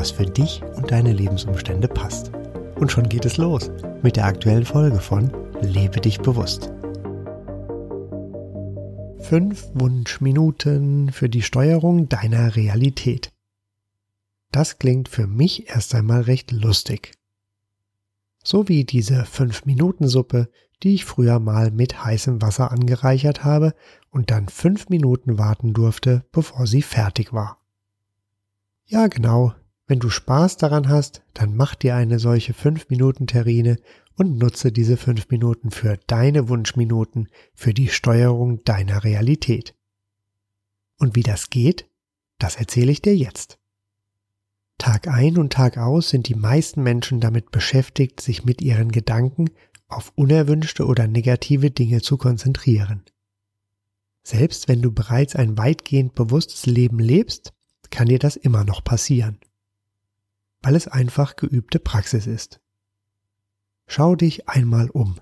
was für dich und deine Lebensumstände passt. Und schon geht es los mit der aktuellen Folge von Lebe dich bewusst. Fünf Wunschminuten für die Steuerung deiner Realität. Das klingt für mich erst einmal recht lustig. So wie diese 5-Minuten-Suppe, die ich früher mal mit heißem Wasser angereichert habe und dann 5 Minuten warten durfte, bevor sie fertig war. Ja, genau. Wenn du Spaß daran hast, dann mach dir eine solche 5-Minuten-Terrine und nutze diese 5 Minuten für deine Wunschminuten, für die Steuerung deiner Realität. Und wie das geht, das erzähle ich dir jetzt. Tag ein und Tag aus sind die meisten Menschen damit beschäftigt, sich mit ihren Gedanken auf unerwünschte oder negative Dinge zu konzentrieren. Selbst wenn du bereits ein weitgehend bewusstes Leben lebst, kann dir das immer noch passieren, weil es einfach geübte Praxis ist. Schau dich einmal um.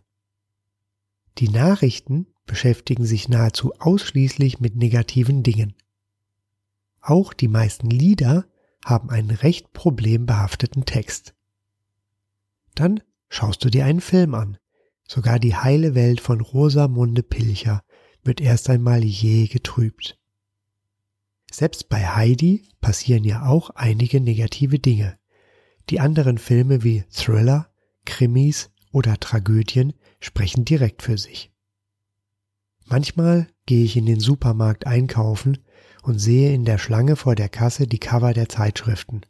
Die Nachrichten beschäftigen sich nahezu ausschließlich mit negativen Dingen. Auch die meisten Lieder haben einen recht problembehafteten Text. Dann schaust du dir einen Film an. Sogar die heile Welt von Rosamunde Pilcher wird erst einmal je getrübt. Selbst bei Heidi passieren ja auch einige negative Dinge. Die anderen Filme wie Thriller, Krimis oder Tragödien sprechen direkt für sich. Manchmal gehe ich in den Supermarkt einkaufen und sehe in der Schlange vor der Kasse die Cover der Zeitschriften.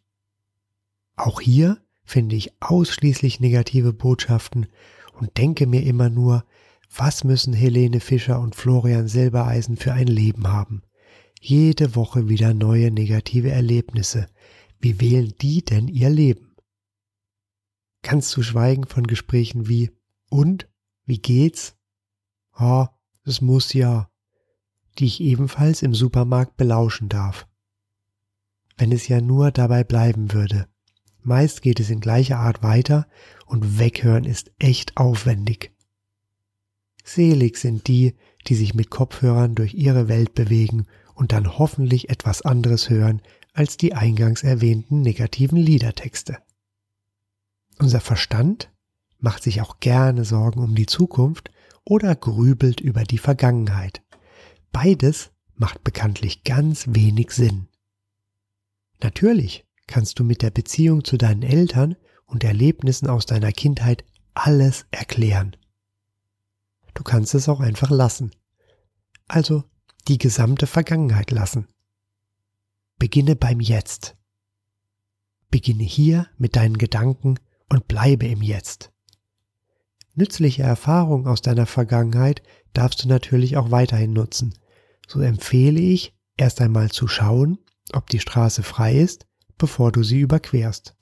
Auch hier finde ich ausschließlich negative Botschaften und denke mir immer nur, was müssen Helene Fischer und Florian Silbereisen für ein Leben haben? Jede Woche wieder neue negative Erlebnisse. Wie wählen die denn ihr Leben? Ganz zu schweigen von Gesprächen wie und? Wie geht's? Ah, oh, es muss ja die ich ebenfalls im Supermarkt belauschen darf. Wenn es ja nur dabei bleiben würde. Meist geht es in gleicher Art weiter und weghören ist echt aufwendig. Selig sind die, die sich mit Kopfhörern durch ihre Welt bewegen und dann hoffentlich etwas anderes hören als die eingangs erwähnten negativen Liedertexte. Unser Verstand macht sich auch gerne Sorgen um die Zukunft oder grübelt über die Vergangenheit. Beides macht bekanntlich ganz wenig Sinn. Natürlich kannst du mit der Beziehung zu deinen Eltern und Erlebnissen aus deiner Kindheit alles erklären. Du kannst es auch einfach lassen. Also die gesamte Vergangenheit lassen. Beginne beim Jetzt. Beginne hier mit deinen Gedanken und bleibe im Jetzt. Nützliche Erfahrungen aus deiner Vergangenheit darfst du natürlich auch weiterhin nutzen. So empfehle ich, erst einmal zu schauen, ob die Straße frei ist, bevor du sie überquerst.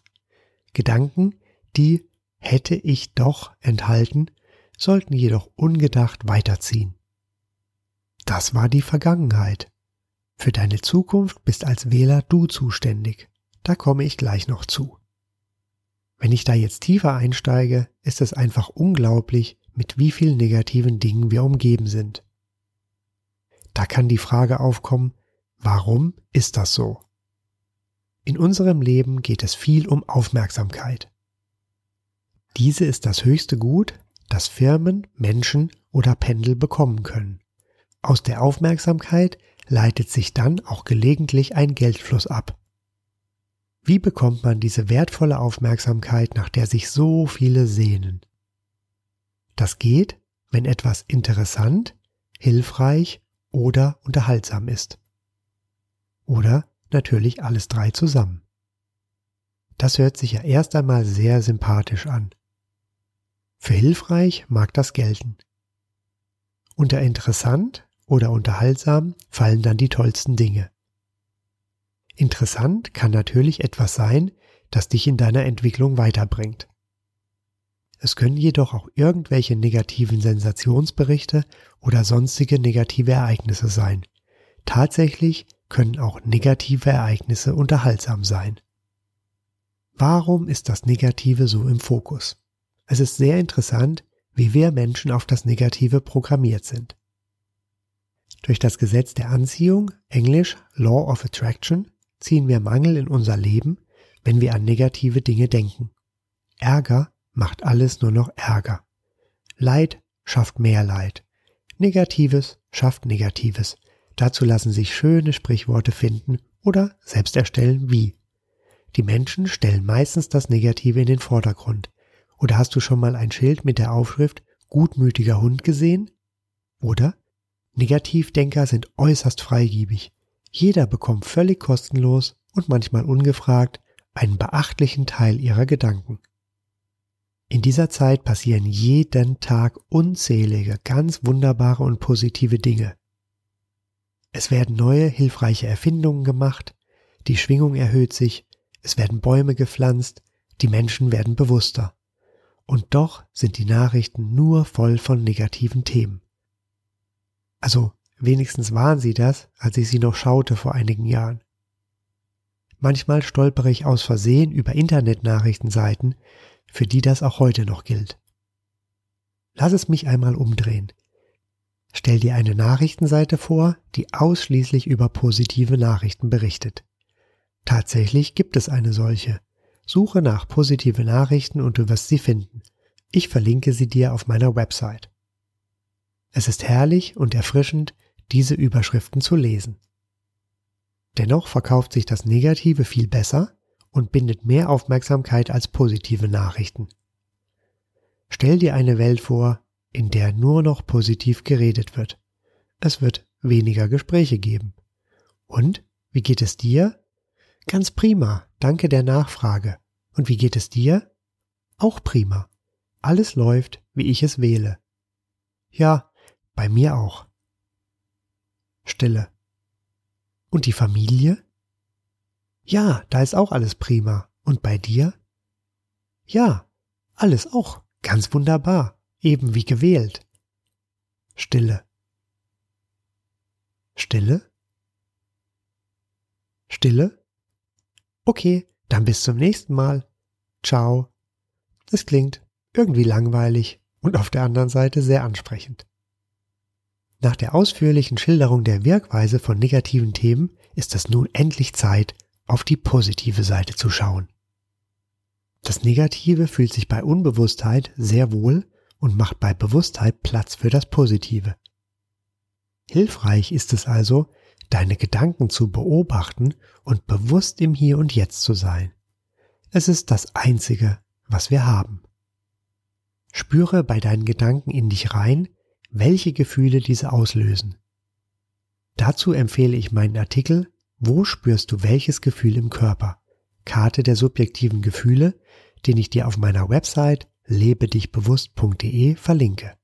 Gedanken, die hätte ich doch enthalten, sollten jedoch ungedacht weiterziehen. Das war die Vergangenheit. Für deine Zukunft bist als Wähler du zuständig. Da komme ich gleich noch zu. Wenn ich da jetzt tiefer einsteige, ist es einfach unglaublich, mit wie vielen negativen Dingen wir umgeben sind. Da kann die Frage aufkommen, warum ist das so? In unserem Leben geht es viel um Aufmerksamkeit. Diese ist das höchste Gut, das Firmen, Menschen oder Pendel bekommen können. Aus der Aufmerksamkeit leitet sich dann auch gelegentlich ein Geldfluss ab. Wie bekommt man diese wertvolle Aufmerksamkeit, nach der sich so viele sehnen? Das geht, wenn etwas interessant, hilfreich oder unterhaltsam ist. Oder natürlich alles drei zusammen. Das hört sich ja erst einmal sehr sympathisch an. Für hilfreich mag das gelten. Unter interessant oder unterhaltsam fallen dann die tollsten Dinge. Interessant kann natürlich etwas sein, das dich in deiner Entwicklung weiterbringt. Es können jedoch auch irgendwelche negativen Sensationsberichte oder sonstige negative Ereignisse sein. Tatsächlich können auch negative Ereignisse unterhaltsam sein. Warum ist das Negative so im Fokus? Es ist sehr interessant, wie wir Menschen auf das Negative programmiert sind. Durch das Gesetz der Anziehung, englisch Law of Attraction, ziehen wir Mangel in unser Leben, wenn wir an negative Dinge denken. Ärger macht alles nur noch Ärger. Leid schafft mehr Leid. Negatives schafft Negatives. Dazu lassen sich schöne Sprichworte finden oder selbst erstellen wie. Die Menschen stellen meistens das Negative in den Vordergrund. Oder hast du schon mal ein Schild mit der Aufschrift gutmütiger Hund gesehen? Oder Negativdenker sind äußerst freigiebig. Jeder bekommt völlig kostenlos und manchmal ungefragt einen beachtlichen Teil ihrer Gedanken. In dieser Zeit passieren jeden Tag unzählige, ganz wunderbare und positive Dinge. Es werden neue, hilfreiche Erfindungen gemacht, die Schwingung erhöht sich, es werden Bäume gepflanzt, die Menschen werden bewusster. Und doch sind die Nachrichten nur voll von negativen Themen. Also wenigstens waren sie das, als ich sie noch schaute vor einigen Jahren. Manchmal stolpere ich aus Versehen über Internetnachrichtenseiten, für die das auch heute noch gilt. Lass es mich einmal umdrehen. Stell dir eine Nachrichtenseite vor, die ausschließlich über positive Nachrichten berichtet. Tatsächlich gibt es eine solche. Suche nach positive Nachrichten und du wirst sie finden. Ich verlinke sie dir auf meiner Website. Es ist herrlich und erfrischend, diese Überschriften zu lesen. Dennoch verkauft sich das Negative viel besser und bindet mehr Aufmerksamkeit als positive Nachrichten. Stell dir eine Welt vor, in der nur noch positiv geredet wird. Es wird weniger Gespräche geben. Und wie geht es dir? Ganz prima, danke der Nachfrage. Und wie geht es dir? Auch prima. Alles läuft, wie ich es wähle. Ja, bei mir auch. Stille. Und die Familie? Ja, da ist auch alles prima. Und bei dir? Ja, alles auch ganz wunderbar, eben wie gewählt. Stille. Stille? Stille? Okay, dann bis zum nächsten Mal. Ciao. Das klingt irgendwie langweilig und auf der anderen Seite sehr ansprechend. Nach der ausführlichen Schilderung der Wirkweise von negativen Themen ist es nun endlich Zeit, auf die positive Seite zu schauen. Das Negative fühlt sich bei Unbewusstheit sehr wohl und macht bei Bewusstheit Platz für das Positive. Hilfreich ist es also, deine Gedanken zu beobachten und bewusst im Hier und Jetzt zu sein. Es ist das Einzige, was wir haben. Spüre bei deinen Gedanken in dich rein, welche Gefühle diese auslösen. Dazu empfehle ich meinen Artikel wo spürst du welches Gefühl im Körper? Karte der subjektiven Gefühle, den ich dir auf meiner Website lebedichbewusst.de verlinke.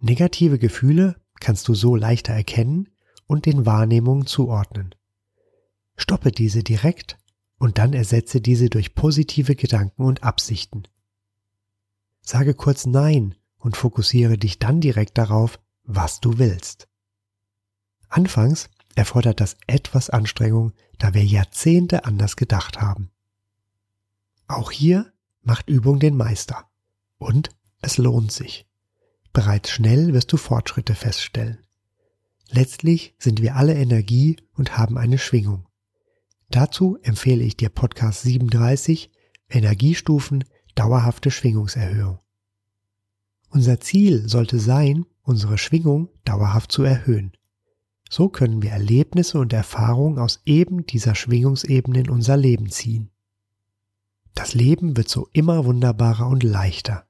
Negative Gefühle kannst du so leichter erkennen und den Wahrnehmungen zuordnen. Stoppe diese direkt und dann ersetze diese durch positive Gedanken und Absichten. Sage kurz Nein und fokussiere dich dann direkt darauf, was du willst. Anfangs erfordert das etwas Anstrengung, da wir Jahrzehnte anders gedacht haben. Auch hier macht Übung den Meister. Und es lohnt sich. Bereits schnell wirst du Fortschritte feststellen. Letztlich sind wir alle Energie und haben eine Schwingung. Dazu empfehle ich dir Podcast 37 Energiestufen dauerhafte Schwingungserhöhung. Unser Ziel sollte sein, unsere Schwingung dauerhaft zu erhöhen. So können wir Erlebnisse und Erfahrungen aus eben dieser Schwingungsebene in unser Leben ziehen. Das Leben wird so immer wunderbarer und leichter.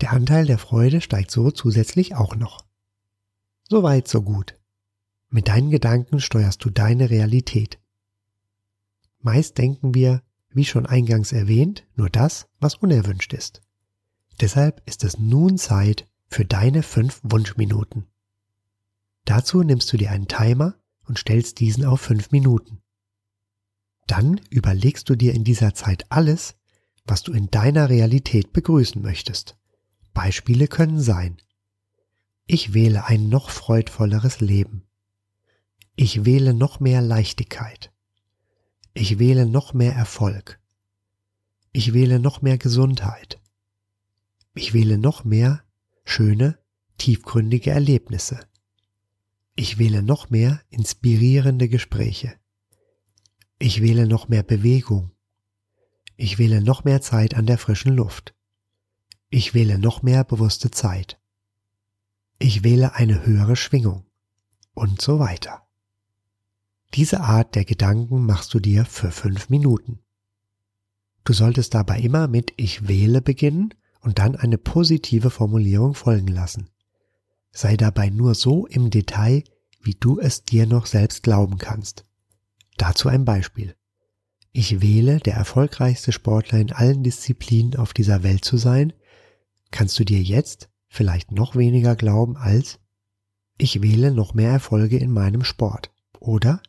Der Anteil der Freude steigt so zusätzlich auch noch. So weit, so gut. Mit deinen Gedanken steuerst du deine Realität. Meist denken wir, wie schon eingangs erwähnt, nur das, was unerwünscht ist. Deshalb ist es nun Zeit für deine fünf Wunschminuten. Dazu nimmst du dir einen Timer und stellst diesen auf fünf Minuten. Dann überlegst du dir in dieser Zeit alles, was du in deiner Realität begrüßen möchtest. Beispiele können sein. Ich wähle ein noch freudvolleres Leben. Ich wähle noch mehr Leichtigkeit. Ich wähle noch mehr Erfolg. Ich wähle noch mehr Gesundheit. Ich wähle noch mehr schöne, tiefgründige Erlebnisse. Ich wähle noch mehr inspirierende Gespräche. Ich wähle noch mehr Bewegung. Ich wähle noch mehr Zeit an der frischen Luft. Ich wähle noch mehr bewusste Zeit. Ich wähle eine höhere Schwingung. Und so weiter. Diese Art der Gedanken machst du dir für fünf Minuten. Du solltest dabei immer mit Ich wähle beginnen und dann eine positive Formulierung folgen lassen. Sei dabei nur so im Detail, wie du es dir noch selbst glauben kannst. Dazu ein Beispiel. Ich wähle, der erfolgreichste Sportler in allen Disziplinen auf dieser Welt zu sein, kannst du dir jetzt vielleicht noch weniger glauben als ich wähle noch mehr Erfolge in meinem Sport oder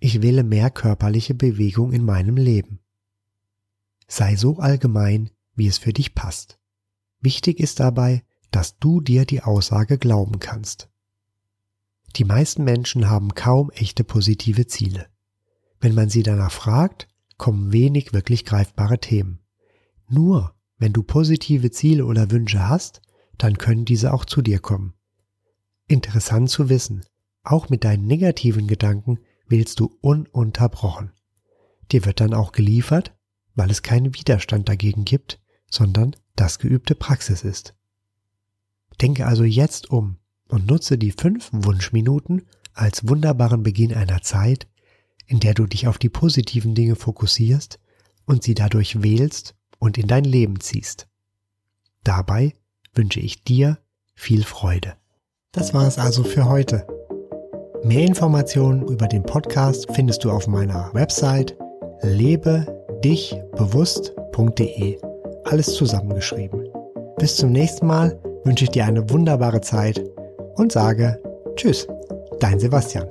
ich wähle mehr körperliche Bewegung in meinem Leben. Sei so allgemein, wie es für dich passt. Wichtig ist dabei, dass du dir die Aussage glauben kannst. Die meisten Menschen haben kaum echte positive Ziele. Wenn man sie danach fragt, kommen wenig wirklich greifbare Themen. Nur wenn du positive Ziele oder Wünsche hast, dann können diese auch zu dir kommen. Interessant zu wissen, auch mit deinen negativen Gedanken wählst du ununterbrochen. Dir wird dann auch geliefert, weil es keinen Widerstand dagegen gibt, sondern das geübte Praxis ist. Denke also jetzt um und nutze die fünf Wunschminuten als wunderbaren Beginn einer Zeit, in der du dich auf die positiven Dinge fokussierst und sie dadurch wählst und in dein Leben ziehst. Dabei wünsche ich dir viel Freude. Das war es also für heute. Mehr Informationen über den Podcast findest du auf meiner Website lebedichbewusst.de. Alles zusammengeschrieben. Bis zum nächsten Mal wünsche ich dir eine wunderbare Zeit und sage Tschüss, dein Sebastian.